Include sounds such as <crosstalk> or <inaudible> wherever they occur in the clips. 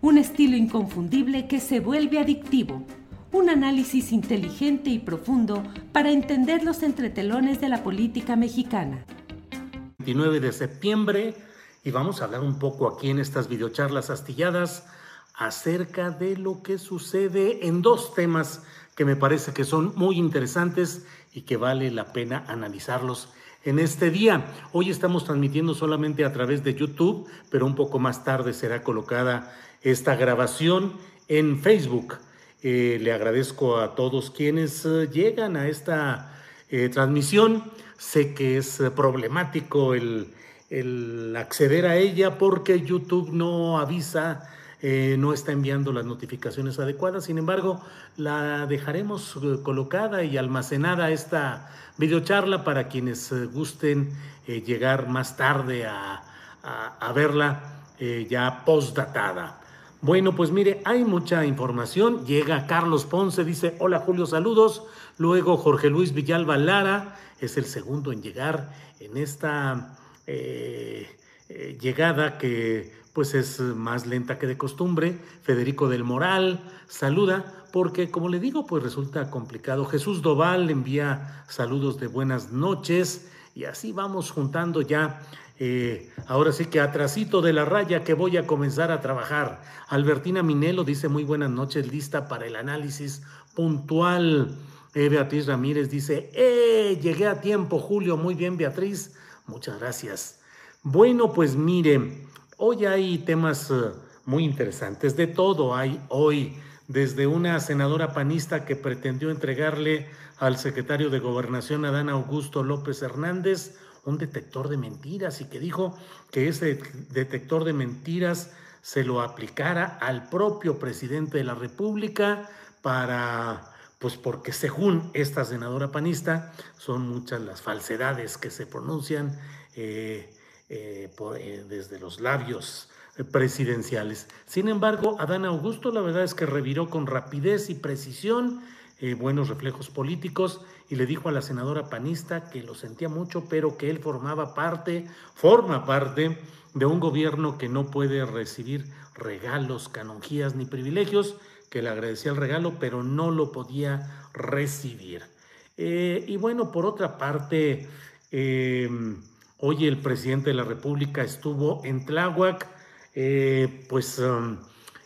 un estilo inconfundible que se vuelve adictivo, un análisis inteligente y profundo para entender los entretelones de la política mexicana. 29 de septiembre y vamos a hablar un poco aquí en estas videocharlas astilladas acerca de lo que sucede en dos temas que me parece que son muy interesantes y que vale la pena analizarlos en este día. Hoy estamos transmitiendo solamente a través de YouTube, pero un poco más tarde será colocada esta grabación en Facebook. Eh, le agradezco a todos quienes eh, llegan a esta eh, transmisión. Sé que es problemático el, acceder a ella porque YouTube no avisa, no está enviando las notificaciones adecuadas. Sin embargo, la dejaremos colocada y almacenada esta videocharla para quienes gusten llegar más tarde a, verla ya postdatada. Bueno, pues mire, hay mucha información. Llega Carlos Ponce, dice, hola Julio, saludos. Luego Jorge Luis Villalba Lara es el segundo en llegar en esta eh, eh, llegada que pues es más lenta que de costumbre. Federico del Moral saluda porque como le digo pues resulta complicado. Jesús Doval envía saludos de buenas noches y así vamos juntando ya eh, ahora sí que atrasito de la raya que voy a comenzar a trabajar. Albertina Minelo dice muy buenas noches, lista para el análisis puntual. Eh, Beatriz Ramírez dice, ¡eh! Llegué a tiempo, Julio. Muy bien, Beatriz. Muchas gracias. Bueno, pues mire, hoy hay temas eh, muy interesantes. De todo hay hoy, desde una senadora panista que pretendió entregarle al secretario de Gobernación, Adán Augusto López Hernández, un detector de mentiras y que dijo que ese detector de mentiras se lo aplicara al propio presidente de la República para, pues porque según esta senadora panista, son muchas las falsedades que se pronuncian eh, eh, eh, desde los labios presidenciales. Sin embargo, Adán Augusto la verdad es que reviró con rapidez y precisión buenos reflejos políticos y le dijo a la senadora panista que lo sentía mucho, pero que él formaba parte, forma parte de un gobierno que no puede recibir regalos, canonjías ni privilegios, que le agradecía el regalo, pero no lo podía recibir. Eh, y bueno, por otra parte, eh, hoy el presidente de la República estuvo en Tláhuac, eh, pues um,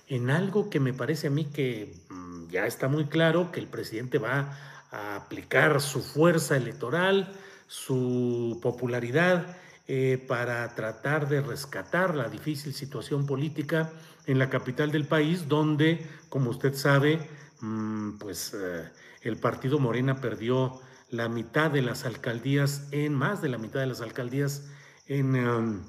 en algo que me parece a mí que mm, ya está muy claro, que el presidente va a aplicar su fuerza electoral, su popularidad eh, para tratar de rescatar la difícil situación política en la capital del país, donde, como usted sabe, mm, pues eh, el partido Morena perdió la mitad de las alcaldías, en más de la mitad de las alcaldías en, um,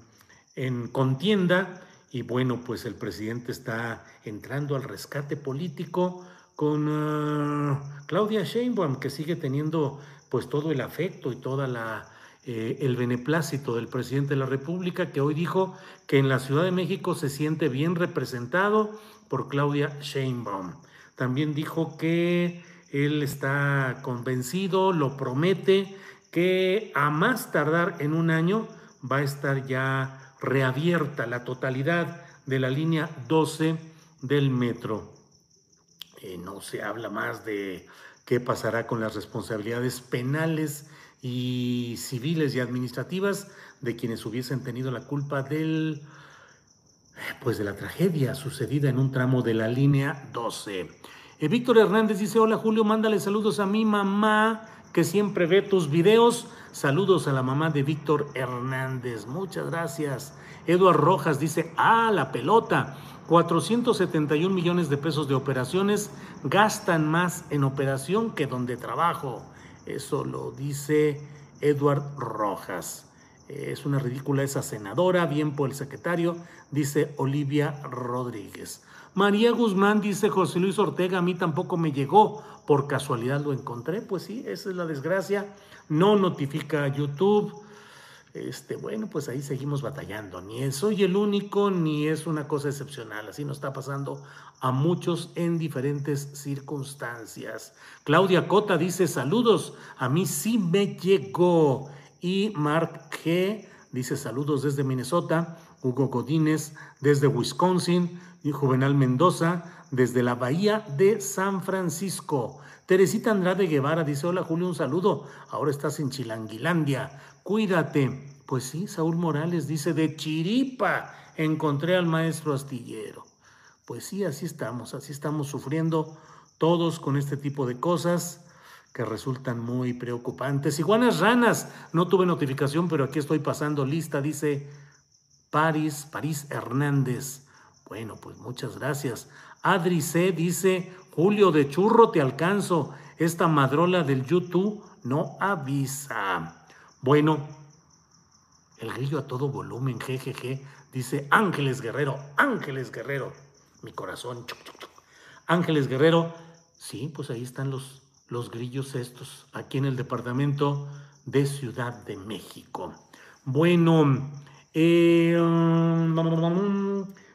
en contienda. Y bueno, pues el presidente está entrando al rescate político con ah, Claudia Sheinbaum, que sigue teniendo pues todo el afecto y toda la eh, el beneplácito del presidente de la República, que hoy dijo que en la Ciudad de México se siente bien representado por Claudia Sheinbaum. También dijo que él está convencido, lo promete, que a más tardar en un año va a estar ya reabierta la totalidad de la línea 12 del metro. Eh, no se habla más de qué pasará con las responsabilidades penales y civiles y administrativas de quienes hubiesen tenido la culpa del pues de la tragedia sucedida en un tramo de la línea 12. Eh, Víctor Hernández dice, hola Julio, mándale saludos a mi mamá que siempre ve tus videos. Saludos a la mamá de Víctor Hernández. Muchas gracias. Eduard Rojas dice, ah, la pelota. 471 millones de pesos de operaciones gastan más en operación que donde trabajo. Eso lo dice Eduard Rojas. Es una ridícula esa senadora, bien por el secretario, dice Olivia Rodríguez. María Guzmán dice José Luis Ortega, a mí tampoco me llegó, por casualidad lo encontré, pues sí, esa es la desgracia, no notifica YouTube, este, bueno, pues ahí seguimos batallando, ni soy el único, ni es una cosa excepcional, así nos está pasando a muchos en diferentes circunstancias. Claudia Cota dice saludos, a mí sí me llegó. Y Mark G dice saludos desde Minnesota, Hugo Godínez desde Wisconsin, y Juvenal Mendoza desde la Bahía de San Francisco. Teresita Andrade Guevara dice, hola Julio, un saludo. Ahora estás en Chilanguilandia. Cuídate. Pues sí, Saúl Morales dice, de Chiripa encontré al maestro astillero. Pues sí, así estamos, así estamos sufriendo todos con este tipo de cosas que resultan muy preocupantes. Iguanas ranas, no tuve notificación, pero aquí estoy pasando lista, dice París, París Hernández. Bueno, pues muchas gracias. Adri C dice, Julio de Churro, te alcanzo. Esta madrola del YouTube no avisa. Bueno, el grillo a todo volumen, jejeje, dice Ángeles Guerrero, Ángeles Guerrero. Mi corazón, Ángeles Guerrero, sí, pues ahí están los, los grillos estos, aquí en el departamento de Ciudad de México. Bueno, eh,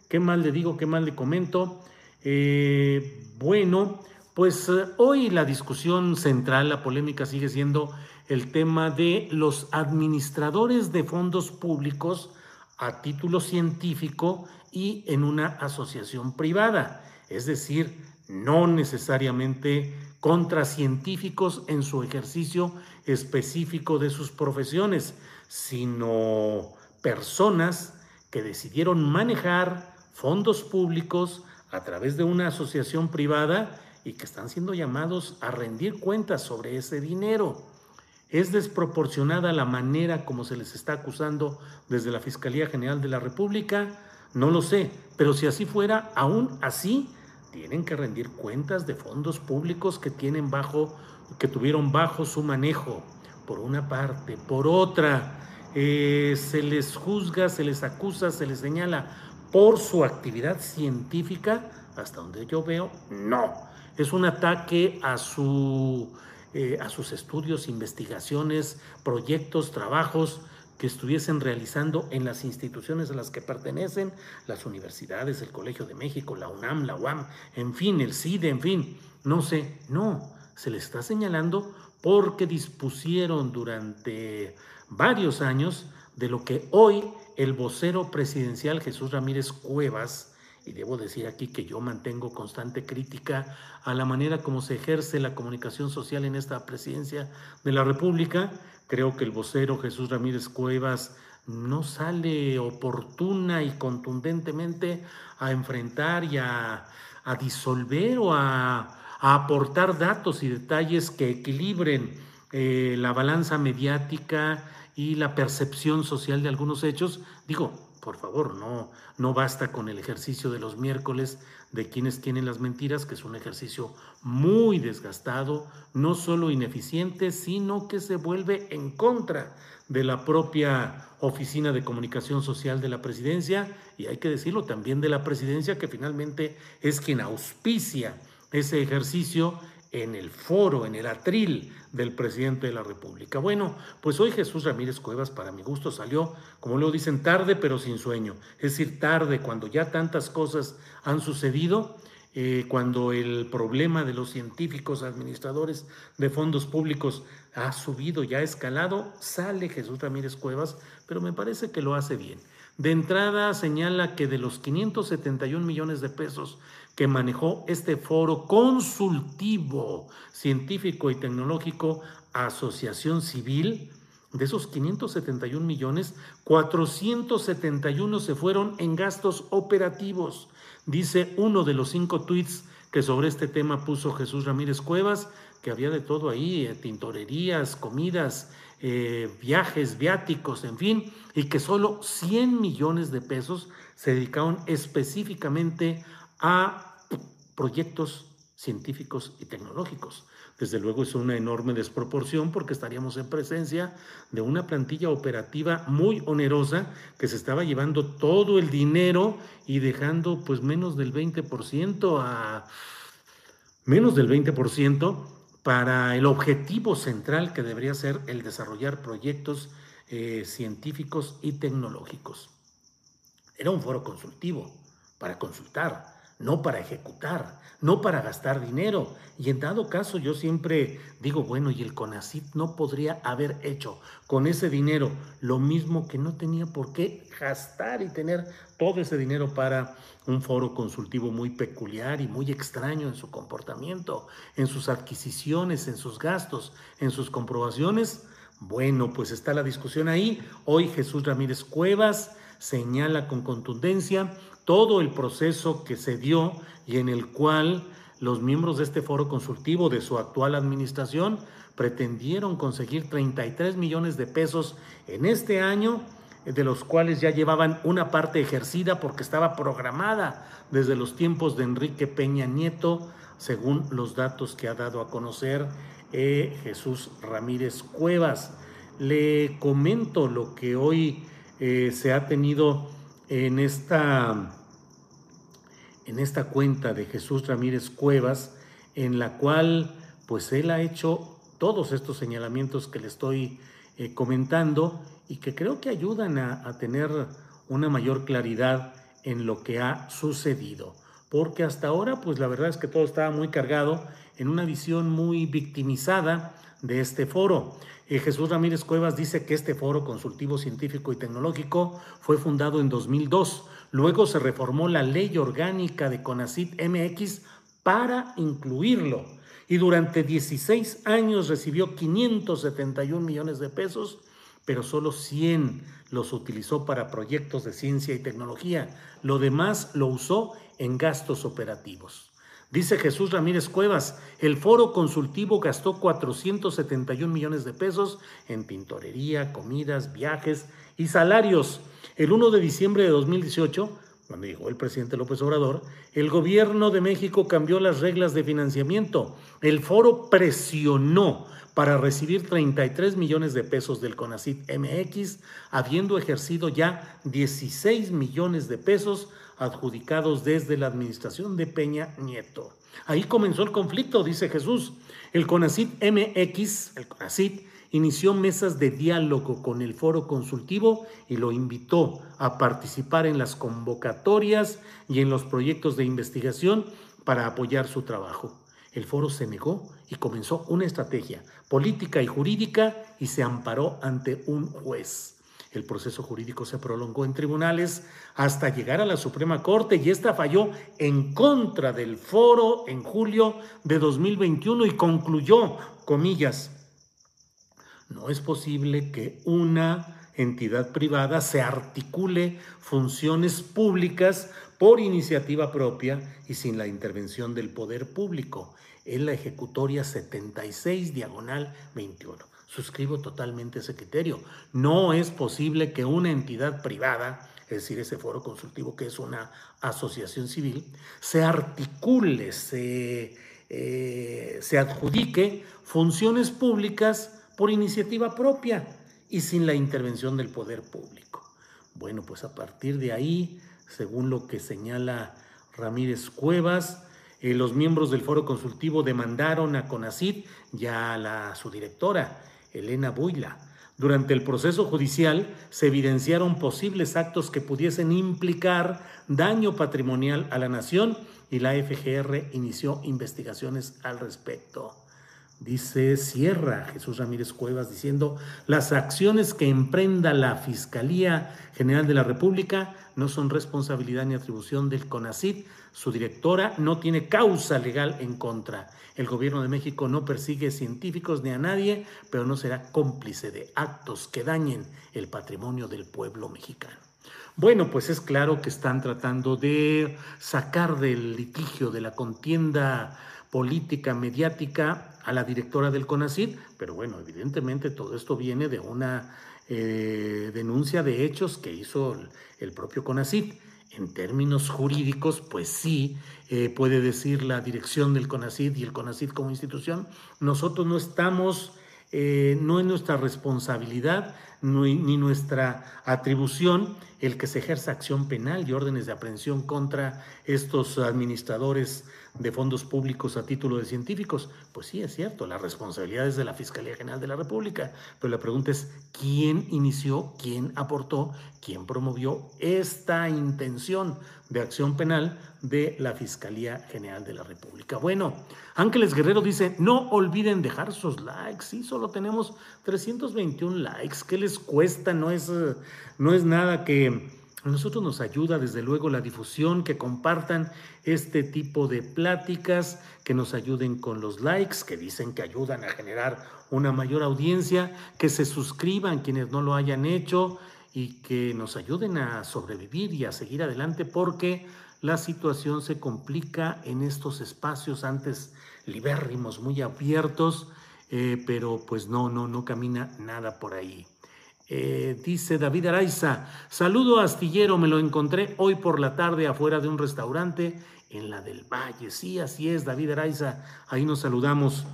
¿Qué mal le digo? ¿Qué mal le comento? Eh, bueno, pues eh, hoy la discusión central, la polémica sigue siendo el tema de los administradores de fondos públicos a título científico y en una asociación privada, es decir, no necesariamente contra científicos en su ejercicio específico de sus profesiones, sino personas que decidieron manejar fondos públicos a través de una asociación privada y que están siendo llamados a rendir cuentas sobre ese dinero. ¿Es desproporcionada la manera como se les está acusando desde la Fiscalía General de la República? No lo sé, pero si así fuera, aún así tienen que rendir cuentas de fondos públicos que tienen bajo que tuvieron bajo su manejo. Por una parte, por otra, eh, se les juzga, se les acusa, se les señala por su actividad científica, hasta donde yo veo, no. Es un ataque a, su, eh, a sus estudios, investigaciones, proyectos, trabajos que estuviesen realizando en las instituciones a las que pertenecen, las universidades, el Colegio de México, la UNAM, la UAM, en fin, el CIDE, en fin, no sé, no, se les está señalando porque dispusieron durante varios años de lo que hoy el vocero presidencial Jesús Ramírez Cuevas, y debo decir aquí que yo mantengo constante crítica a la manera como se ejerce la comunicación social en esta presidencia de la República, creo que el vocero Jesús Ramírez Cuevas no sale oportuna y contundentemente a enfrentar y a, disolver o a, aportar datos y detalles que equilibren eh, la balanza mediática y la percepción social de algunos hechos, digo, por favor, no, no basta con el ejercicio de los miércoles de quienes tienen las mentiras, que es un ejercicio muy desgastado, no solo ineficiente, sino que se vuelve en contra de la propia Oficina de Comunicación Social de la Presidencia y hay que decirlo también de la Presidencia, que finalmente es quien auspicia ese ejercicio en el foro, en el atril del presidente de la República. Bueno, pues hoy Jesús Ramírez Cuevas, para mi gusto, salió, como lo dicen, tarde pero sin sueño. Es decir, tarde cuando ya tantas cosas han sucedido, eh, cuando el problema de los científicos administradores de fondos públicos ha subido, ya ha escalado, sale Jesús Ramírez Cuevas, pero me parece que lo hace bien. De entrada señala que de los 571 millones de pesos que manejó este foro consultivo, científico y tecnológico Asociación Civil, de esos 571 millones, 471 se fueron en gastos operativos. Dice uno de los cinco tweets que sobre este tema puso Jesús Ramírez Cuevas, que había de todo ahí, eh, tintorerías, comidas, eh, viajes, viáticos, en fin, y que solo 100 millones de pesos se dedicaron específicamente a proyectos científicos y tecnológicos. Desde luego es una enorme desproporción porque estaríamos en presencia de una plantilla operativa muy onerosa que se estaba llevando todo el dinero y dejando pues menos del 20% a menos del 20% para el objetivo central que debería ser el desarrollar proyectos eh, científicos y tecnológicos. Era un foro consultivo para consultar, no para ejecutar, no para gastar dinero. Y en dado caso yo siempre digo, bueno, y el CONACIT no podría haber hecho con ese dinero lo mismo que no tenía por qué gastar y tener todo ese dinero para un foro consultivo muy peculiar y muy extraño en su comportamiento, en sus adquisiciones, en sus gastos, en sus comprobaciones. Bueno, pues está la discusión ahí. Hoy Jesús Ramírez Cuevas señala con contundencia todo el proceso que se dio y en el cual los miembros de este foro consultivo de su actual administración pretendieron conseguir 33 millones de pesos en este año, de los cuales ya llevaban una parte ejercida porque estaba programada desde los tiempos de Enrique Peña Nieto, según los datos que ha dado a conocer eh, Jesús Ramírez Cuevas. Le comento lo que hoy eh, se ha tenido en esta, en esta cuenta de Jesús Ramírez Cuevas, en la cual pues él ha hecho todos estos señalamientos que le estoy eh, comentando y que creo que ayudan a, a tener una mayor claridad en lo que ha sucedido. Porque hasta ahora, pues la verdad es que todo estaba muy cargado en una visión muy victimizada de este foro. Eh, Jesús Ramírez Cuevas dice que este foro consultivo científico y tecnológico fue fundado en 2002. Luego se reformó la ley orgánica de CONACIT MX para incluirlo. Y durante 16 años recibió 571 millones de pesos, pero solo 100 los utilizó para proyectos de ciencia y tecnología. Lo demás lo usó en gastos operativos. Dice Jesús Ramírez Cuevas, el foro consultivo gastó 471 millones de pesos en pintorería, comidas, viajes y salarios. El 1 de diciembre de 2018, cuando llegó el presidente López Obrador, el gobierno de México cambió las reglas de financiamiento. El foro presionó para recibir 33 millones de pesos del CONACIT MX, habiendo ejercido ya 16 millones de pesos adjudicados desde la administración de Peña Nieto. Ahí comenzó el conflicto, dice Jesús. El CONACIT MX, el inició mesas de diálogo con el foro consultivo y lo invitó a participar en las convocatorias y en los proyectos de investigación para apoyar su trabajo. El foro se negó y comenzó una estrategia política y jurídica y se amparó ante un juez. El proceso jurídico se prolongó en tribunales hasta llegar a la Suprema Corte y esta falló en contra del foro en julio de 2021 y concluyó, comillas, no es posible que una entidad privada se articule funciones públicas por iniciativa propia y sin la intervención del poder público. Es la ejecutoria 76 diagonal 21 suscribo totalmente ese criterio. No es posible que una entidad privada, es decir, ese foro consultivo que es una asociación civil, se articule, se, eh, se adjudique funciones públicas por iniciativa propia y sin la intervención del poder público. Bueno, pues a partir de ahí, según lo que señala Ramírez Cuevas, eh, los miembros del foro consultivo demandaron a CONACID ya a la, su directora, Elena Buila. Durante el proceso judicial se evidenciaron posibles actos que pudiesen implicar daño patrimonial a la nación y la FGR inició investigaciones al respecto. Dice Sierra Jesús Ramírez Cuevas diciendo, las acciones que emprenda la Fiscalía General de la República no son responsabilidad ni atribución del CONACID. Su directora no tiene causa legal en contra. El gobierno de México no persigue científicos ni a nadie, pero no será cómplice de actos que dañen el patrimonio del pueblo mexicano. Bueno, pues es claro que están tratando de sacar del litigio, de la contienda política, mediática, a la directora del CONACID, pero bueno, evidentemente todo esto viene de una eh, denuncia de hechos que hizo el, propio CONACID. En términos jurídicos, pues sí, eh, puede decir la dirección del CONACID y el CONACID como institución, nosotros no estamos, eh, no es nuestra responsabilidad ni nuestra atribución el que se ejerza acción penal y órdenes de aprehensión contra estos administradores de fondos públicos a título de científicos. Pues sí, es cierto, la responsabilidad es de la Fiscalía General de la República, pero la pregunta es quién inició, quién aportó, quién promovió esta intención de acción penal de la Fiscalía General de la República. Bueno, Ángeles Guerrero dice, no olviden dejar sus likes, sí, solo tenemos 321 likes, ¿qué les cuesta? No es, no es nada que a nosotros nos ayuda desde luego la difusión, que compartan este tipo de pláticas, que nos ayuden con los likes, que dicen que ayudan a generar una mayor audiencia, que se suscriban quienes no lo hayan hecho y que nos ayuden a sobrevivir y a seguir adelante porque la situación se complica en estos espacios antes libérrimos, muy abiertos, eh, pero pues no, no, no camina nada por ahí. Eh, dice David Araiza, saludo astillero, me lo encontré hoy por la tarde afuera de un restaurante en la del Valle. Sí, así es, David Araiza, ahí nos saludamos.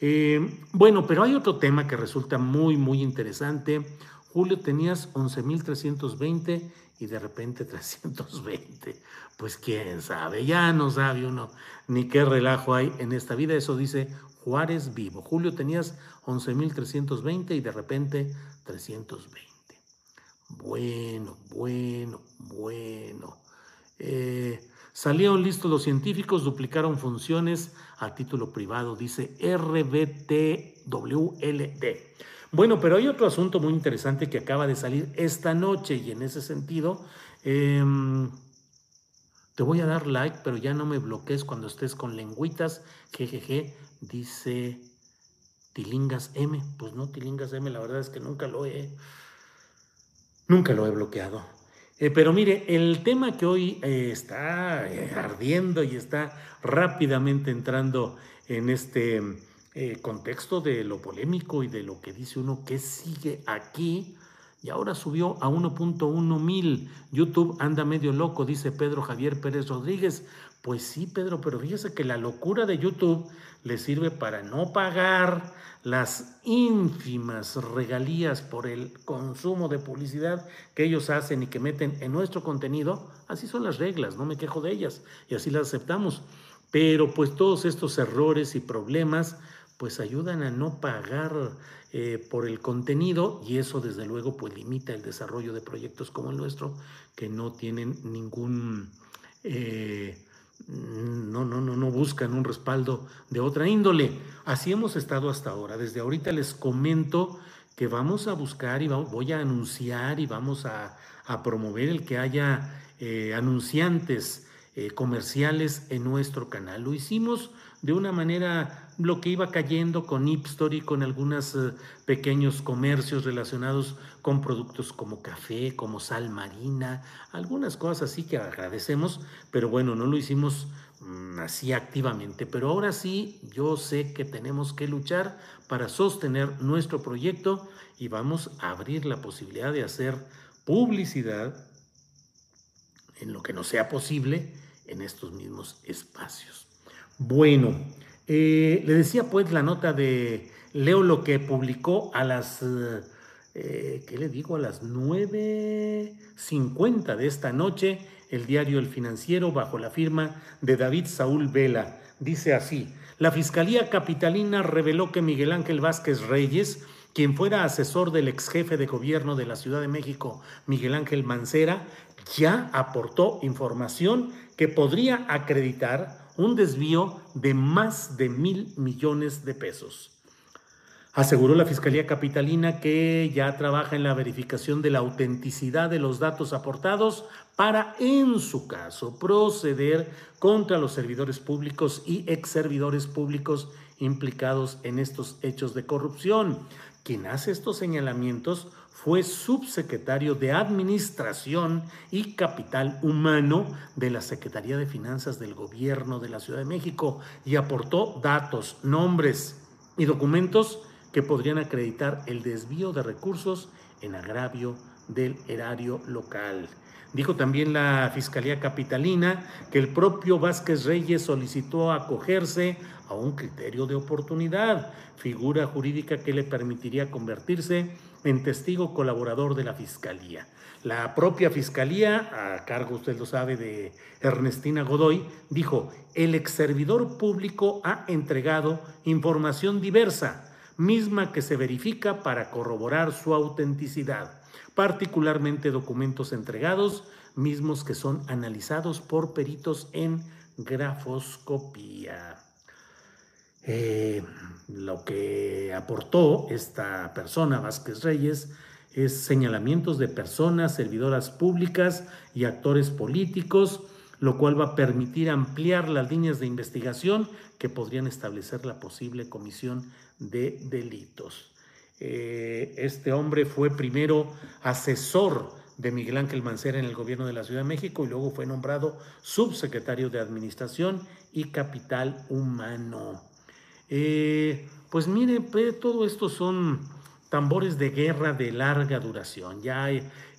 Eh, bueno, pero hay otro tema que resulta muy, muy interesante. Julio, tenías 11.320 y de repente <laughs> 320. Pues quién sabe, ya no sabe uno ni qué relajo hay en esta vida. Eso dice Juárez Vivo. Julio, tenías 11.320 y de repente 320. Bueno, bueno, bueno. Eh, salieron listos los científicos, duplicaron funciones a título privado, dice RBTWLD. Bueno, pero hay otro asunto muy interesante que acaba de salir esta noche y en ese sentido, em, te voy a dar like, pero ya no me bloquees cuando estés con lengüitas, jejeje, dice Tilingas M. Pues no, Tilingas M, la verdad es que nunca lo he, nunca lo he bloqueado. Eh, pero mire, el tema que hoy eh, está eh, ardiendo y está rápidamente entrando en este contexto de lo polémico y de lo que dice uno que sigue aquí, y ahora subió a 1.1 mil. YouTube anda medio loco, dice Pedro Javier Pérez Rodríguez. Pues sí, Pedro, pero fíjese que la locura de YouTube le sirve para no pagar las ínfimas regalías por el consumo de publicidad que ellos hacen y que meten en nuestro contenido. Así son las reglas, no me quejo de ellas y así las aceptamos. Pero pues todos estos errores y problemas pues ayudan a no pagar eh, por el contenido y eso desde luego pues limita el desarrollo de proyectos como el nuestro que no tienen ningún... Eh, no, no, no, no buscan un respaldo de otra índole. Así hemos estado hasta ahora. Desde ahorita les comento que vamos a buscar y voy a anunciar y vamos a, promover el que haya eh, anunciantes eh, comerciales en nuestro canal. Lo hicimos de una manera, lo que iba cayendo con Ipstory, con algunos eh, pequeños comercios relacionados con productos como café, como sal marina, algunas cosas así que agradecemos, pero bueno, no lo hicimos mm, así activamente. Pero ahora sí, yo sé que tenemos que luchar para sostener nuestro proyecto y vamos a abrir la posibilidad de hacer publicidad en lo que no sea posible en estos mismos espacios. Bueno, eh, le decía pues la nota de Leo lo que publicó a las, eh, ¿qué le digo? A las 9.50 de esta noche el diario El Financiero bajo la firma de David Saúl Vela. Dice así, la Fiscalía Capitalina reveló que Miguel Ángel Vázquez Reyes, quien fuera asesor del ex jefe de gobierno de la Ciudad de México, Miguel Ángel Mancera, ya aportó información que podría acreditar un desvío de más de mil millones de pesos. Aseguró la Fiscalía Capitalina que ya trabaja en la verificación de la autenticidad de los datos aportados para, en su caso, proceder contra los servidores públicos y ex servidores públicos implicados en estos hechos de corrupción. Quien hace estos señalamientos fue subsecretario de Administración y Capital Humano de la Secretaría de Finanzas del Gobierno de la Ciudad de México y aportó datos, nombres y documentos que podrían acreditar el desvío de recursos en agravio del erario local. Dijo también la Fiscalía Capitalina que el propio Vázquez Reyes solicitó acogerse a un criterio de oportunidad, figura jurídica que le permitiría convertirse en testigo colaborador de la Fiscalía. La propia Fiscalía, a cargo, usted lo sabe, de Ernestina Godoy, dijo, el ex servidor público ha entregado información diversa misma que se verifica para corroborar su autenticidad, particularmente documentos entregados, mismos que son analizados por peritos en grafoscopía. Eh, lo que aportó esta persona, Vázquez Reyes, es señalamientos de personas, servidoras públicas y actores políticos, lo cual va a permitir ampliar las líneas de investigación que podrían establecer la posible comisión de delitos. Eh, este hombre fue primero asesor de Miguel Ángel Mancera en el gobierno de la Ciudad de México y luego fue nombrado subsecretario de Administración y Capital Humano. Eh, pues mire, todo esto son tambores de guerra de larga duración. Ya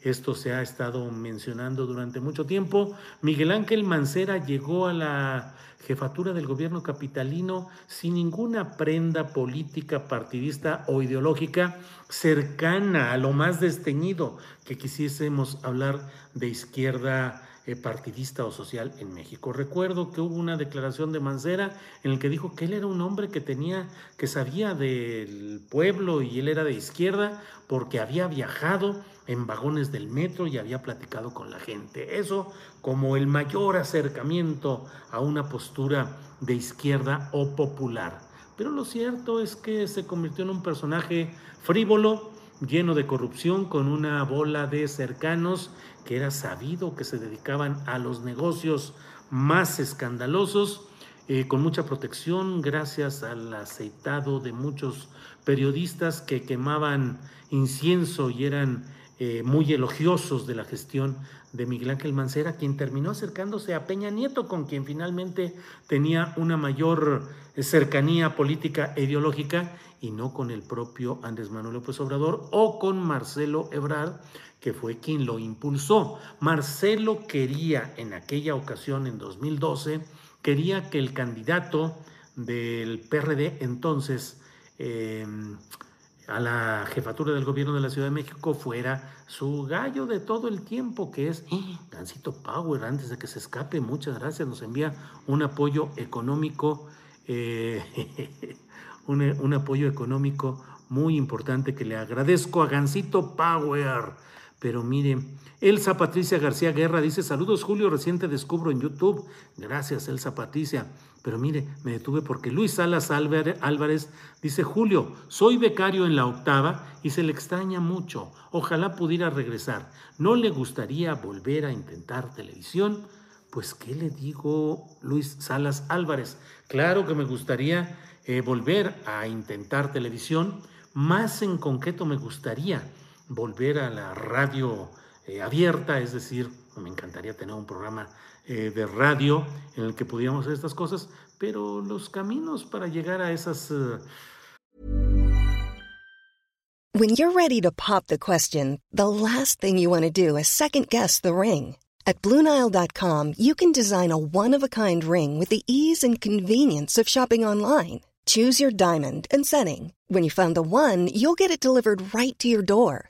esto se ha estado mencionando durante mucho tiempo. Miguel Ángel Mancera llegó a la jefatura del gobierno capitalino sin ninguna prenda política, partidista o ideológica cercana a lo más desteñido que quisiésemos hablar de izquierda partidista o social en México. Recuerdo que hubo una declaración de Mancera en el que dijo que él era un hombre que tenía, que sabía del pueblo y él era de izquierda porque había viajado en vagones del metro y había platicado con la gente. Eso como el mayor acercamiento a una postura de izquierda o popular. Pero lo cierto es que se convirtió en un personaje frívolo, lleno de corrupción, con una bola de cercanos que era sabido que se dedicaban a los negocios más escandalosos, eh, con mucha protección gracias al aceitado de muchos periodistas que quemaban incienso y eran eh, muy elogiosos de la gestión de Miguel Ángel Mancera, quien terminó acercándose a Peña Nieto, con quien finalmente tenía una mayor eh, cercanía política e ideológica y no con el propio Andrés Manuel López Obrador o con Marcelo Ebrard, que fue quien lo impulsó. Marcelo quería en aquella ocasión, en 2012, quería que el candidato del PRD entonces eh, a la jefatura del gobierno de la Ciudad de México fuera su gallo de todo el tiempo, que es ¡eh! Gancito Power, antes de que se escape, muchas gracias, nos envía un apoyo económico. Eh, <laughs> un, apoyo económico muy importante que le agradezco a Gancito Power. Pero mire, Elsa Patricia García Guerra dice, saludos Julio, reciente descubro en YouTube. Gracias Elsa Patricia. Pero mire, me detuve porque Luis Salas Álvarez dice, Julio, soy becario en la octava y se le extraña mucho. Ojalá pudiera regresar. ¿No le gustaría volver a intentar televisión? Pues, ¿qué le digo, Luis Salas Álvarez? Claro que me gustaría eh, volver a intentar televisión. Más en concreto me gustaría volver a la radio eh, abierta, es decir, me encantaría tener un programa eh, de radio en el que pudiéramos hacer estas cosas, pero los caminos para llegar a esas... Uh... When you're ready to pop the question, the last thing you want to do is second guess the ring. At BlueNile.com, you can design a one-of-a-kind ring with the ease and convenience of shopping online. Choose your diamond and setting. When you find the one, you'll get it delivered right to your door.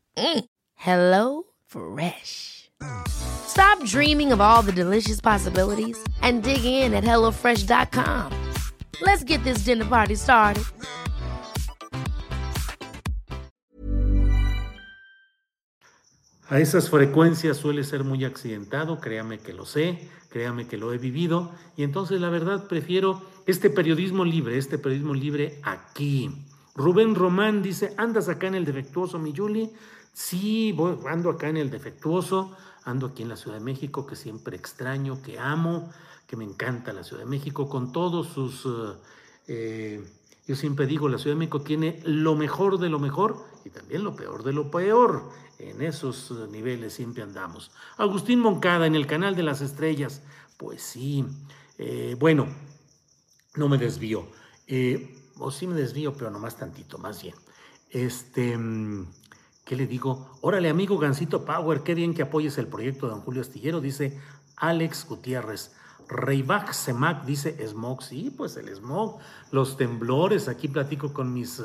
Mm. Hello Fresh. Stop dreaming of all the delicious possibilities and dig in at HelloFresh.com. Let's get this dinner party started. A esas frecuencias suele ser muy accidentado, créame que lo sé, créame que lo he vivido, y entonces la verdad prefiero este periodismo libre, este periodismo libre aquí. Rubén Román dice, ¿andas acá en el defectuoso, mi Yuli? Sí, voy, ando acá en el defectuoso, ando aquí en la Ciudad de México, que siempre extraño, que amo, que me encanta la Ciudad de México, con todos sus... Eh, eh, yo siempre digo, la Ciudad de México tiene lo mejor de lo mejor y también lo peor de lo peor. En esos eh, niveles siempre andamos. Agustín Moncada en el canal de las estrellas. Pues sí. bueno, no me desvío. o sí me desvío, pero nomás tantito, más bien. Este, mm, ¿qué le digo? Órale, amigo Gancito Power, qué bien que apoyes el proyecto de don Julio Astillero, dice Alex Gutiérrez. Reybach Semac dice smog, sí, pues el smog, los temblores, aquí platico con mis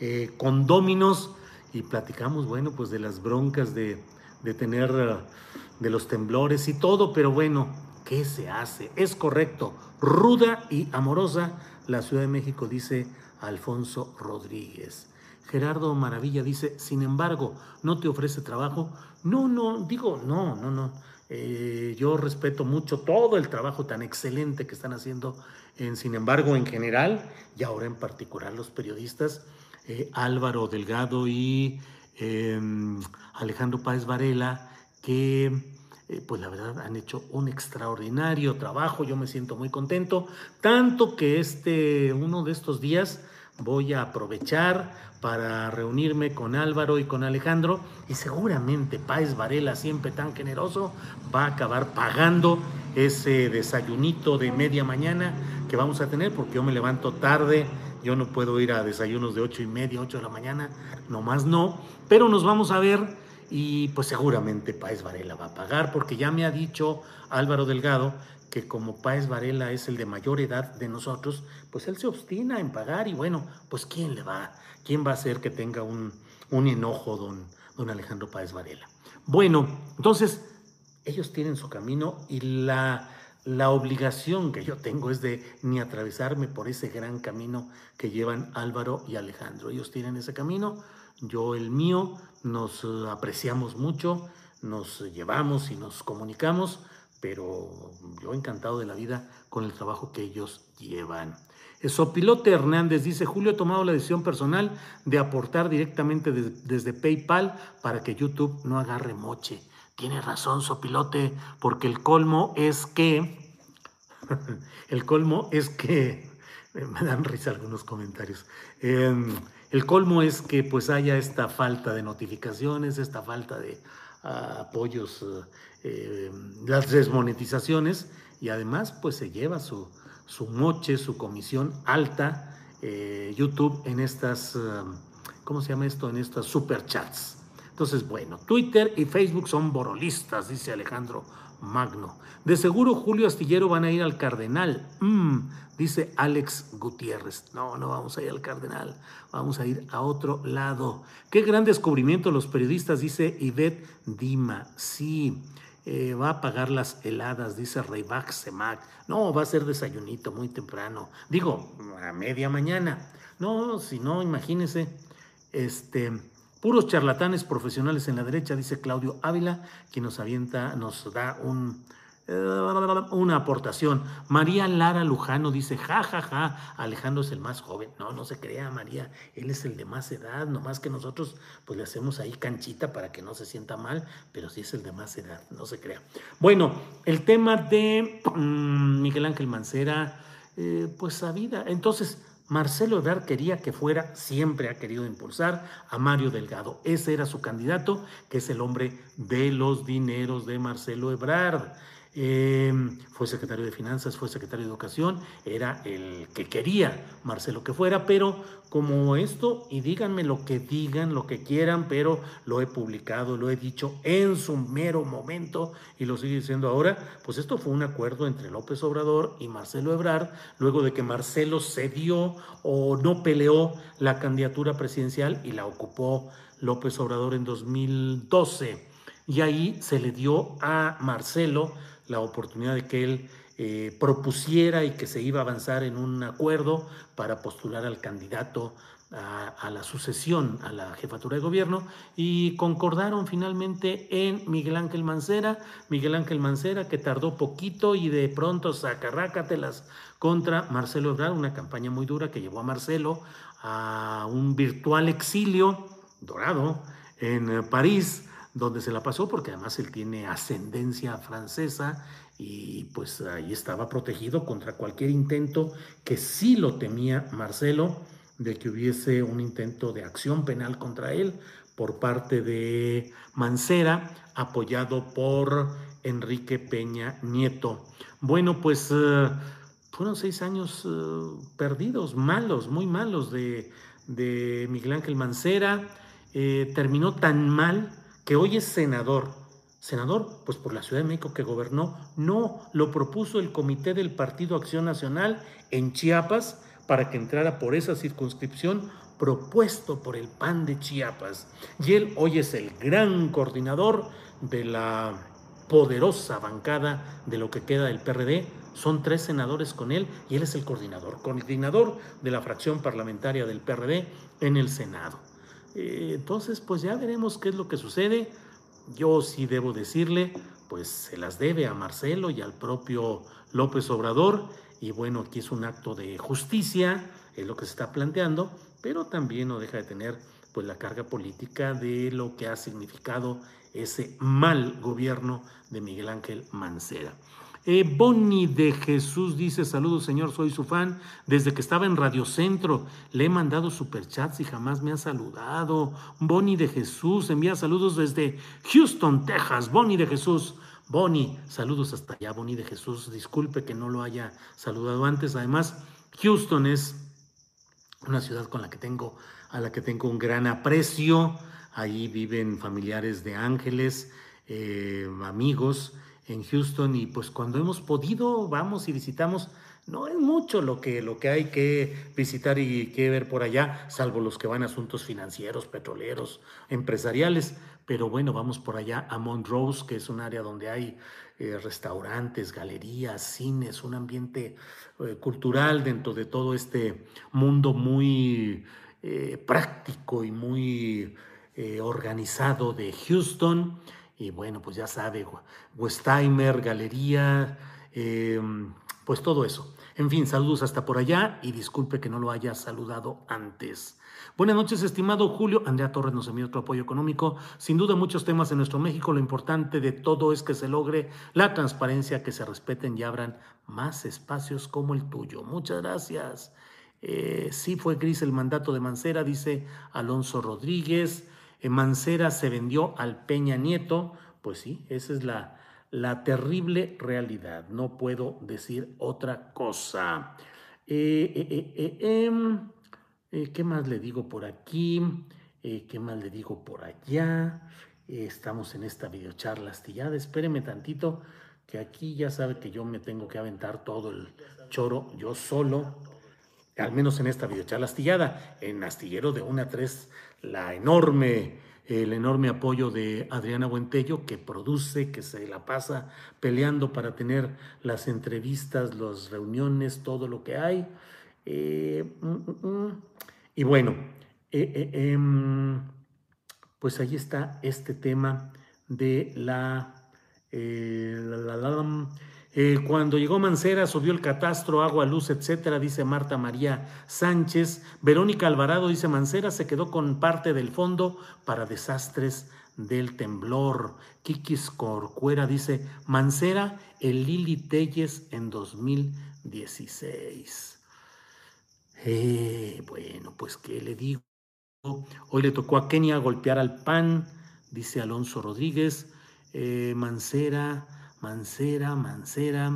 eh, condóminos y platicamos, bueno, pues de las broncas de, de tener, uh, de los temblores y todo, pero bueno, ¿qué se hace? Es correcto, ruda y amorosa la Ciudad de México, dice Alfonso Rodríguez. Gerardo Maravilla dice, sin embargo, ¿no te ofrece trabajo? No, no, digo, no, no, no. Eh, yo respeto mucho todo el trabajo tan excelente que están haciendo, en, sin embargo, en general, y ahora en particular los periodistas, eh, Álvaro Delgado y em, Alejandro Páez Varela, que eh, pues la verdad han hecho un extraordinario trabajo, yo me siento muy contento, tanto que este, uno de estos días voy a aprovechar para reunirme con Álvaro y con Alejandro y seguramente Páez Varela, siempre tan generoso, va a acabar pagando ese desayunito de media mañana que vamos a tener porque yo me levanto tarde, yo no puedo ir a desayunos de ocho y media, ocho de la mañana, nomás no, pero nos vamos a ver y pues seguramente Páez Varela va a pagar porque ya me ha dicho Álvaro Delgado que como Páez Varela es el de mayor edad de nosotros, pues él se obstina en pagar y bueno, pues ¿quién le va? ¿Quién va a hacer que tenga un, un enojo don, don Alejandro Páez Varela? Bueno, entonces ellos tienen su camino y la, la obligación que yo tengo es de ni atravesarme por ese gran camino que llevan Álvaro y Alejandro. Ellos tienen ese camino, yo el mío, nos eh, apreciamos mucho, nos llevamos y nos comunicamos pero yo encantado de la vida con el trabajo que ellos llevan. Sopilote Hernández dice, Julio ha tomado la decisión personal de aportar directamente desde PayPal para que YouTube no agarre moche. Tiene razón Sopilote, porque el colmo es que, <laughs> el colmo es que, <laughs> me dan risa algunos comentarios, em, el colmo es que pues haya esta falta de notificaciones, esta falta de apoyos eh, las desmonetizaciones y además pues se lleva su, su moche, su comisión alta eh, YouTube en estas, um, ¿cómo se llama esto? En estas superchats. Entonces, bueno, Twitter y Facebook son borolistas, dice Alejandro Magno. De seguro Julio Astillero van a ir al Cardenal, mm, dice Alex Gutiérrez. No, no vamos a ir al Cardenal, vamos a ir a otro lado. Qué gran descubrimiento los periodistas, dice Ivette Dima. Sí, eh, va a pagar las heladas, dice Reybach Semac. No, va a ser desayunito muy temprano. Digo, a media mañana. No, si no, imagínese, este, puros charlatanes profesionales en la derecha, dice Claudio Ávila, quien nos avienta, nos da un, una aportación. María Lara Lujano dice, ja, ja, ja, Alejandro es el más joven. No, no se crea, María, él es el de más edad, nomás que nosotros pues le hacemos ahí canchita para que no se sienta mal, pero sí es el de más edad, no se crea. Bueno, el tema de mm, Miguel Ángel Mancera, eh, pues sabida. Entonces, Marcelo Ebrard quería que fuera, siempre ha querido impulsar a Mario Delgado. Ese era su candidato, que es el hombre de los dineros de Marcelo Ebrard. Em, fue secretario de Finanzas, fue secretario de Educación, era el que quería Marcelo que fuera, pero como esto, y díganme lo que digan, lo que quieran, pero lo he publicado, lo he dicho en su mero momento y lo sigue diciendo ahora, pues esto fue un acuerdo entre López Obrador y Marcelo Ebrard, luego de que Marcelo cedió o no peleó la candidatura presidencial y la ocupó López Obrador en 2012. Y ahí se le dio a Marcelo la oportunidad de que él eh, propusiera y que se iba a avanzar en un acuerdo para postular al candidato a, la sucesión a la jefatura de gobierno y concordaron finalmente en Miguel Ángel Mancera, Miguel Ángel Mancera que tardó poquito y de pronto sacarrácatelas contra Marcelo Ebrard, una campaña muy dura que llevó a Marcelo a un virtual exilio dorado en París donde se la pasó, porque además él tiene ascendencia francesa y pues ahí estaba protegido contra cualquier intento que sí lo temía Marcelo, de que hubiese un intento de acción penal contra él por parte de Mancera, apoyado por Enrique Peña Nieto. Bueno, pues eh, fueron seis años eh, perdidos, malos, muy malos de, Miguel Ángel Mancera. Eh, terminó tan mal que hoy es senador. Senador, pues por la Ciudad de México que gobernó. No, lo propuso el Comité del Partido Acción Nacional en Chiapas para que entrara por esa circunscripción propuesto por el PAN de Chiapas. Y él hoy es el gran coordinador de la poderosa bancada de lo que queda del PRD. Son tres senadores con él y él es el coordinador, coordinador de la fracción parlamentaria del PRD en el Senado. Eh, entonces, pues ya veremos qué es lo que sucede. Yo sí debo decirle, pues se las debe a Marcelo y al propio López Obrador. Y bueno, aquí es un acto de justicia, es lo que se está planteando, pero también no deja de tener pues la carga política de lo que ha significado ese mal gobierno de Miguel Ángel Mancera. Eh, Bonnie de Jesús dice, saludos señor, soy su fan. Desde que estaba en Radio Centro le he mandado superchats y jamás me ha saludado. Bonnie de Jesús envía saludos desde Houston, Texas. Bonnie de Jesús. Bonnie, saludos hasta allá, Bonnie de Jesús. Disculpe que no lo haya saludado antes. Además, Houston es una ciudad con la que tengo, a la que tengo un gran aprecio. Allí viven familiares de ángeles, eh, amigos en Houston y pues cuando hemos podido vamos y visitamos. No es mucho lo que, lo que hay que visitar y que ver por allá, salvo los que van a asuntos financieros, petroleros, empresariales. Pero bueno, vamos por allá a Montrose, que es un área donde hay eh, restaurantes, galerías, cines, un ambiente eh, cultural dentro de todo este mundo muy eh, práctico y muy organizado de Houston. Y bueno, pues ya sabe, Westheimer, Galería, em, pues todo eso. En fin, saludos hasta por allá y disculpe que no lo haya saludado antes. Buenas noches, estimado Julio. Andrea Torres nos envía otro apoyo económico. Sin duda, muchos temas en nuestro México. Lo importante de todo es que se logre la transparencia, que se respeten y abran más espacios como el tuyo. Muchas gracias. Eh, sí fue gris el mandato de Mancera, dice Alonso Rodríguez. Mancera se vendió al Peña Nieto, pues sí, esa es la, la terrible realidad, no puedo decir otra cosa. Eh, eh, eh, em, ¿Qué más le digo por aquí? ¿Qué más le digo por allá? estamos en esta videocharla astillada, espéreme tantito, que aquí ya sabe que yo me tengo que aventar todo el choro yo solo al menos en esta videocharla astillada, en Astillero de 1 a 3, la enorme, el enorme apoyo de Adriana Buentello, que produce, que se la pasa peleando para tener las entrevistas, las reuniones, todo lo que hay. Eh, mm, mm, mm. y bueno, eh, eh, em, pues ahí está este tema de la, la, la eh, cuando llegó Mancera, subió el catastro, agua, luz, etcétera, dice Marta María Sánchez. Verónica Alvarado dice: Mancera se quedó con parte del fondo para desastres del temblor. Kikis Corcuera dice: Mancera, el Lili Telles en 2016. Eh, bueno, pues, ¿qué le digo? Hoy le tocó a Kenia golpear al PAN, dice Alonso Rodríguez. Eh, Mancera Mancera, Mancera.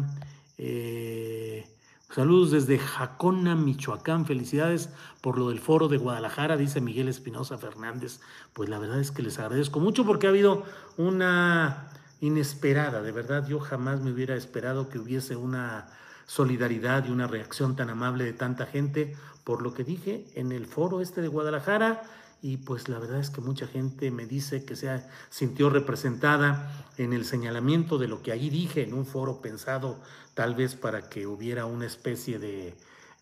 Eh, saludos desde Jacona, Michoacán. Felicidades por lo del foro de Guadalajara, dice Miguel Espinosa Fernández. Pues la verdad es que les agradezco mucho porque ha habido una inesperada, de verdad yo jamás me hubiera esperado que hubiese una solidaridad y una reacción tan amable de tanta gente por lo que dije en el foro este de Guadalajara y pues la verdad es que mucha gente me dice que se sintió representada en el señalamiento de lo que allí dije en un foro pensado tal vez para que hubiera una especie de,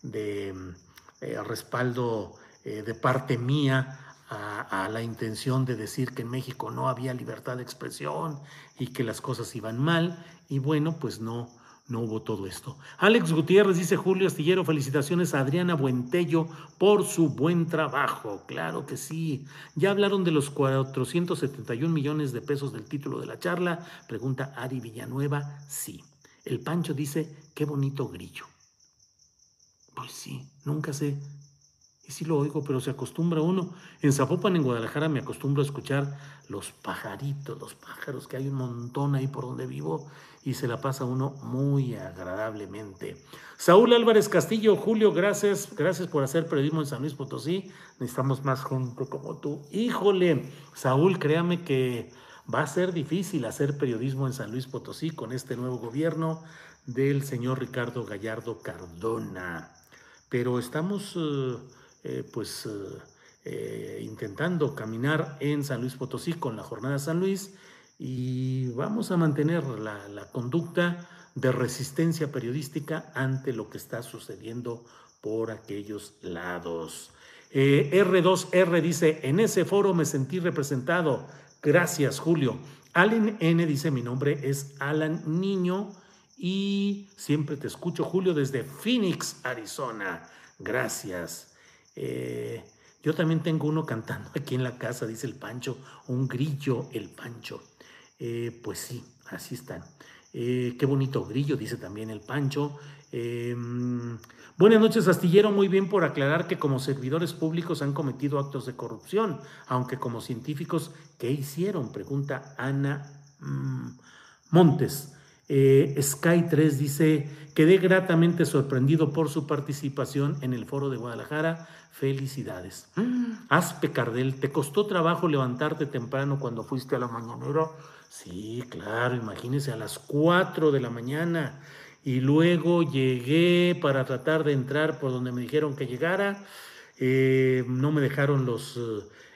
eh, respaldo eh, de parte mía a, la intención de decir que en México no había libertad de expresión y que las cosas iban mal y bueno pues no no hubo todo esto. Alex Gutiérrez dice Julio Astillero, felicitaciones a Adriana Buentello por su buen trabajo. Claro que sí. ¿Ya hablaron de los 471 millones de pesos del título de la charla? Pregunta Ari Villanueva. Sí. El Pancho dice, qué bonito grillo. Pues sí, nunca sé y sí lo oigo, pero se acostumbra uno. En Zapopan, en Guadalajara, me acostumbro a escuchar los pajaritos, los pájaros, que hay un montón ahí por donde vivo y se la pasa uno muy agradablemente. Saúl Álvarez Castillo, Julio, gracias, gracias por hacer periodismo en San Luis Potosí. Necesitamos más gente como tú. Híjole, Saúl, créame que va a ser difícil hacer periodismo en San Luis Potosí con este nuevo gobierno del señor Ricardo Gallardo Cardona. Pero estamos... Eh, eh, pues eh, intentando caminar en San Luis Potosí con la jornada San Luis y vamos a mantener la, conducta de resistencia periodística ante lo que está sucediendo por aquellos lados. R2R dice, en ese foro me sentí representado. Gracias, Julio. Alan N dice, mi nombre es Alan Niño y siempre te escucho, Julio, desde Phoenix, Arizona. Gracias. Eh, yo también tengo uno cantando aquí en la casa, dice el Pancho, un grillo el Pancho. Eh, pues sí, así están. Eh, qué bonito grillo, dice también el Pancho. Em, buenas noches, Astillero. Muy bien por aclarar que como servidores públicos han cometido actos de corrupción, aunque como científicos, ¿qué hicieron? Pregunta Ana mm, Montes. Sky 3 dice, quedé gratamente sorprendido por su participación en el foro de Guadalajara Felicidades. Aspe Cardel, ¿te costó trabajo levantarte temprano cuando fuiste a la mañanera? Sí, claro, imagínese a las 4 de la mañana. Y luego llegué para tratar de entrar por donde me dijeron que llegara. Eh, no me dejaron los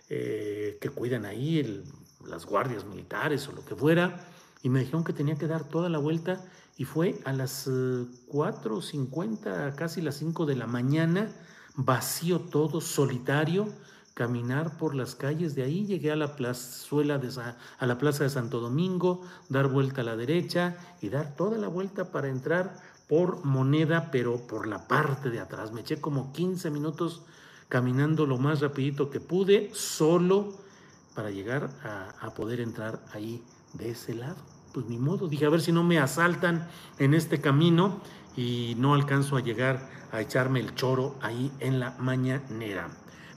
eh, que cuidan ahí, las guardias militares o lo que fuera. Y me dijeron que tenía que dar toda la vuelta. Y fue a las 4.50, eh, casi las 5 de la mañana vacío todo, solitario, caminar por las calles. De ahí llegué a la plazuela de a la plaza de Santo Domingo, dar vuelta a la derecha y dar toda la vuelta para entrar por moneda, pero por la parte de atrás. Me eché como 15 minutos caminando lo más rapidito que pude, solo para llegar a, a poder entrar ahí de ese lado. Pues ni modo, dije a ver si no me asaltan en este camino y no alcanzo a llegar a echarme el choro ahí en la mañanera.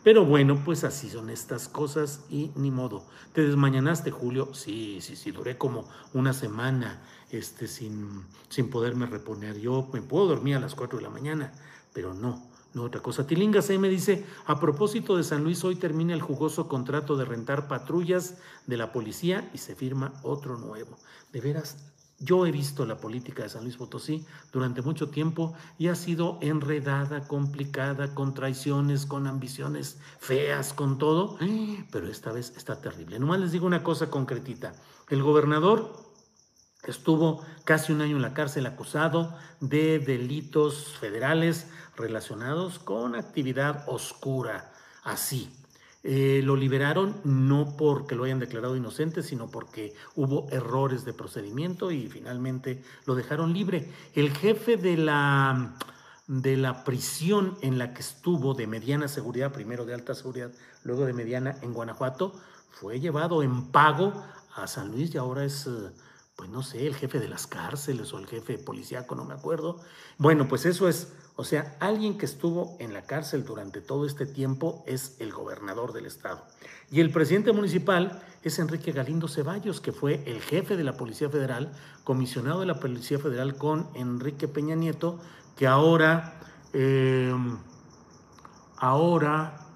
Pero bueno, pues así son estas cosas y ni modo. ¿Te desmañanaste, Julio? Sí, sí, sí, duré como una semana este, sin, sin poderme reponer. Yo me puedo dormir a las 4 de la mañana, pero no, no otra cosa. Tilinga C me dice, a propósito de San Luis, hoy termina el jugoso contrato de rentar patrullas de la policía y se firma otro nuevo. De veras, yo he visto la política de San Luis Potosí durante mucho tiempo y ha sido enredada, complicada, con traiciones, con ambiciones feas, con todo, <gasps> pero esta vez está terrible. Nomás les digo una cosa concretita. El gobernador estuvo casi un año en la cárcel acusado de delitos federales relacionados con actividad oscura, así, eh, lo liberaron no porque lo hayan declarado inocente, sino porque hubo errores de procedimiento y finalmente lo dejaron libre. El jefe de la, de la prisión en la que estuvo de mediana seguridad, primero de alta seguridad, luego de mediana en Guanajuato, fue llevado en pago a San Luis y ahora es... Pues no sé, el jefe de las cárceles o el jefe policíaco, no me acuerdo. Bueno, pues eso es O sea, alguien que estuvo en la cárcel durante todo este tiempo es el gobernador del estado. Y el presidente municipal es Enrique Galindo Ceballos, que fue el jefe de la Policía Federal, comisionado de la Policía Federal con Enrique Peña Nieto, que ahora, eh, ahora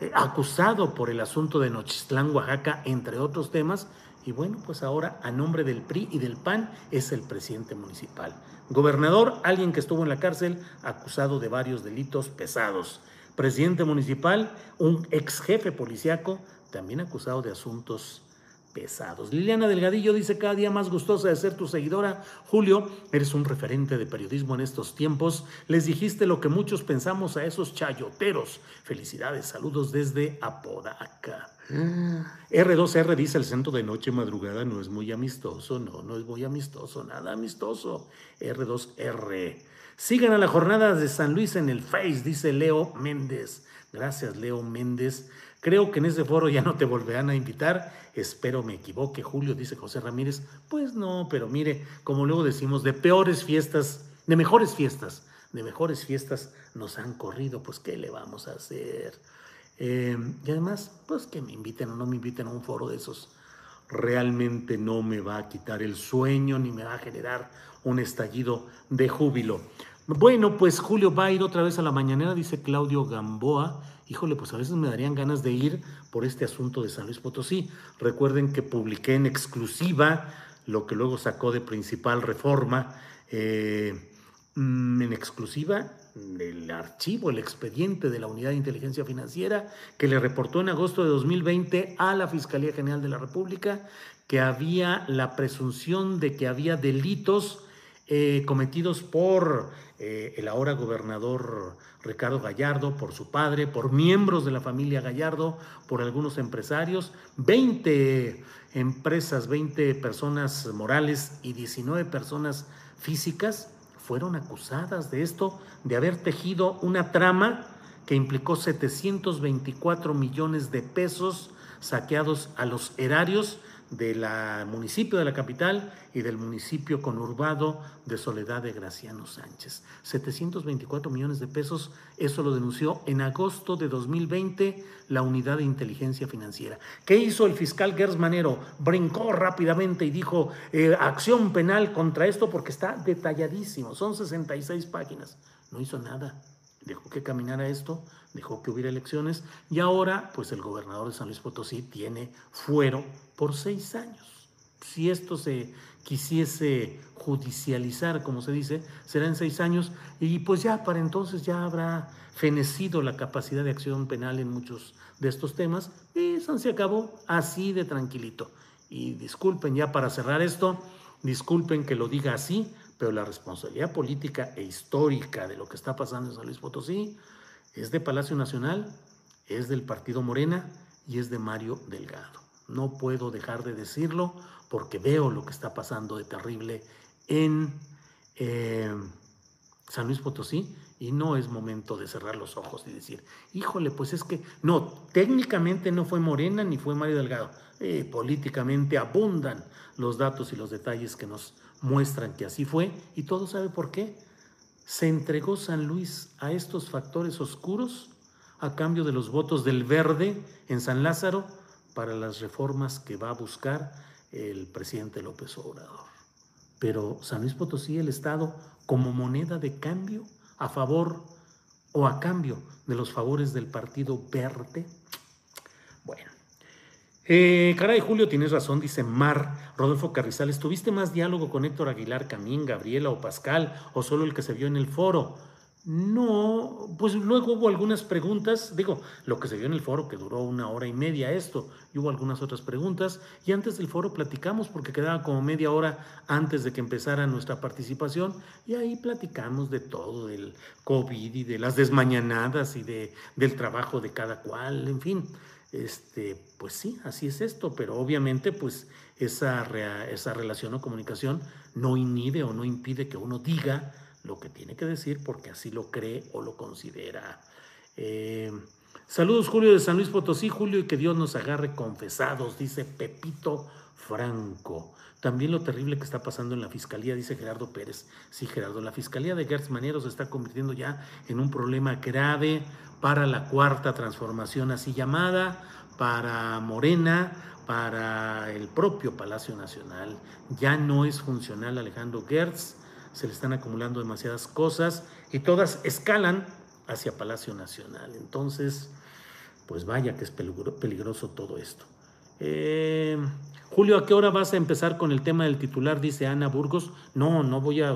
eh, acusado por el asunto de Nochistlán, Oaxaca, entre otros temas, y bueno, pues ahora a nombre del PRI y del PAN es el presidente municipal. Gobernador, alguien que estuvo en la cárcel acusado de varios delitos pesados. Presidente municipal, un ex jefe policiaco, también acusado de asuntos pesados. Liliana Delgadillo dice cada día más gustosa de ser tu seguidora. Julio, eres un referente de periodismo en estos tiempos. Les dijiste lo que muchos pensamos a esos chayoteros. Felicidades, saludos desde Apodaca. R2R dice el centro de noche madrugada no es muy amistoso, no, no es muy amistoso, nada amistoso. R2R. Sigan a la jornada de San Luis en el Face, dice Leo Méndez. Gracias, Leo Méndez. Creo que en ese foro ya no te volverán a invitar. Espero me equivoque, Julio, dice José Ramírez. Pues no, pero mire, como luego decimos, de peores fiestas, de mejores fiestas, de mejores fiestas nos han corrido, pues ¿qué le vamos a hacer? Eh, y además, pues que me inviten o no me inviten a un foro de esos, realmente no me va a quitar el sueño ni me va a generar un estallido de júbilo. Bueno, pues Julio va a ir otra vez a la mañanera, dice Claudio Gamboa híjole, pues a veces me darían ganas de ir por este asunto de San Luis Potosí. Recuerden que publiqué en exclusiva lo que luego sacó de principal reforma, eh, mm, en exclusiva el archivo, el expediente de la Unidad de Inteligencia Financiera que le reportó en agosto de 2020 a la Fiscalía General de la República que había la presunción de que había delitos eh, cometidos por eh, el ahora gobernador Ricardo Gallardo, por su padre, por miembros de la familia Gallardo, por algunos empresarios, 20 empresas, 20 personas morales y 19 personas físicas fueron acusadas de esto, de haber tejido una trama que implicó 724 millones de pesos saqueados a los erarios del municipio de la capital y del municipio conurbado de Soledad de Graciano Sánchez. 724 millones de pesos, eso lo denunció en agosto de 2020 la Unidad de Inteligencia Financiera. ¿Qué hizo el fiscal Gers Manero? Brincó rápidamente y dijo eh, acción penal contra esto porque está detalladísimo, son 66 páginas. No hizo nada dejó que caminara esto, dejó que hubiera elecciones y ahora pues el gobernador de San Luis Potosí tiene fuero por seis años. Si esto se quisiese judicializar, como se dice, será en seis años y pues ya para entonces ya habrá fenecido la capacidad de acción penal en muchos de estos temas y se acabó así de tranquilito. Y disculpen ya para cerrar esto, disculpen que lo diga así, pero la responsabilidad política e histórica de lo que está pasando en San Luis Potosí es de Palacio Nacional, es del Partido Morena y es de Mario Delgado. No puedo dejar de decirlo porque veo lo que está pasando de terrible en eh, San Luis Potosí y no es momento de cerrar los ojos y decir, híjole, pues es que no, técnicamente no fue Morena ni fue Mario Delgado. Eh, políticamente abundan los datos y los detalles que nos muestran que así fue y todo sabe por qué. Se entregó San Luis a estos factores oscuros a cambio de los votos del verde en San Lázaro para las reformas que va a buscar el presidente López Obrador. Pero San Luis Potosí, el Estado, como moneda de cambio a favor o a cambio de los favores del Partido Verde. Bueno, eh, caray, Julio, tienes razón, dice Mar. Rodolfo Carrizales, ¿tuviste más diálogo con Héctor Aguilar, Camín, Gabriela o Pascal o solo el que se vio en el foro? No, pues luego hubo algunas preguntas, digo, lo que se vio en el foro que duró una hora y media esto, y hubo algunas otras preguntas, y antes del foro platicamos porque quedaba como media hora antes de que empezara nuestra participación, y ahí platicamos de todo, del COVID y de las desmañanadas y de, del trabajo de cada cual, en fin este, pues sí, así es esto, pero obviamente pues esa, esa relación o comunicación no inhibe o no impide que uno diga lo que tiene que decir porque así lo cree o lo considera. Eh, saludos Julio de San Luis Potosí, Julio, y que Dios nos agarre confesados, dice Pepito Franco. También lo terrible que está pasando en la fiscalía, dice Gerardo Pérez. Sí, Gerardo, la fiscalía de Gertz Manero se está convirtiendo ya en un problema grave para la cuarta transformación así llamada, para Morena, para el propio Palacio Nacional. Ya no es funcional Alejandro Gertz, se le están acumulando demasiadas cosas y todas escalan hacia Palacio Nacional. Entonces, pues vaya que es peligroso todo esto. Eh, Julio, ¿a qué hora vas a empezar con el tema del titular? Dice Ana Burgos. No, no voy a,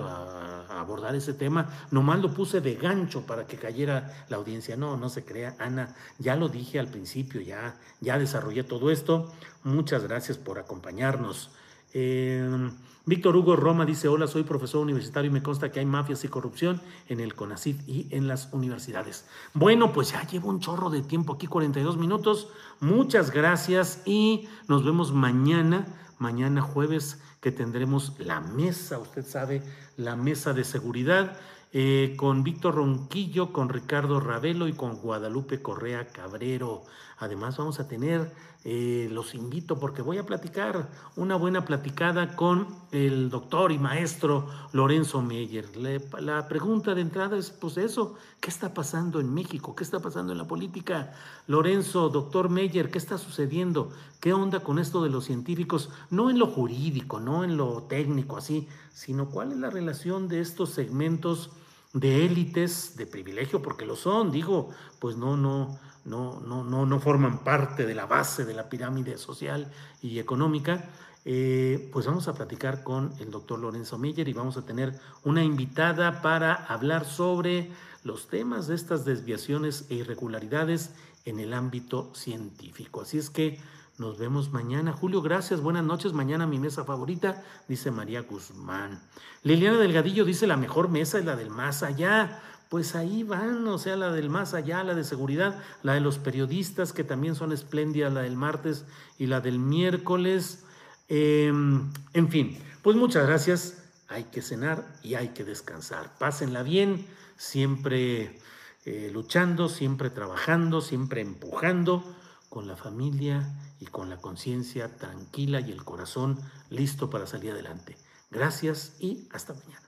abordar ese tema. Nomás lo puse de gancho para que cayera la audiencia. No, no se crea, Ana. Ya lo dije al principio, ya, ya desarrollé todo esto. Muchas gracias por acompañarnos. Eh, Víctor Hugo Roma dice, hola, soy profesor universitario y me consta que hay mafias y corrupción en el CONACYT y en las universidades. Bueno, pues ya llevo un chorro de tiempo aquí, 42 minutos. Muchas gracias y nos vemos mañana, mañana jueves, que tendremos la mesa, usted sabe, la mesa de seguridad. Eh, con Víctor Ronquillo, con Ricardo Ravelo y con Guadalupe Correa Cabrero. Además vamos a tener, eh, los invito porque voy a platicar una buena platicada con el doctor y maestro Lorenzo Meyer. la pregunta de entrada es pues eso, ¿qué está pasando en México? ¿Qué está pasando en la política? Lorenzo, doctor Meyer, ¿qué está sucediendo? ¿Qué onda con esto de los científicos? No en lo jurídico, no en lo técnico así, sino cuál es la relación de estos segmentos de élites de privilegio, porque lo son, digo, pues no, no, no, no, no, no forman parte de la base de la pirámide social y económica, eh, pues vamos a platicar con el doctor Lorenzo Miller y vamos a tener una invitada para hablar sobre los temas de estas desviaciones e irregularidades en el ámbito científico. Así es que nos vemos mañana. Julio, gracias. Buenas noches. Mañana mi mesa favorita, dice María Guzmán. Liliana Delgadillo dice la mejor mesa es la del más allá. Pues ahí van, o sea, la del más allá, la de seguridad, la de los periodistas, que también son espléndidas, la del martes y la del miércoles. Em, en fin, pues muchas gracias. Hay que cenar y hay que descansar. Pásenla bien, siempre eh, luchando, siempre trabajando, siempre empujando con la familia y con la conciencia tranquila y el corazón listo para salir adelante. Gracias y hasta mañana.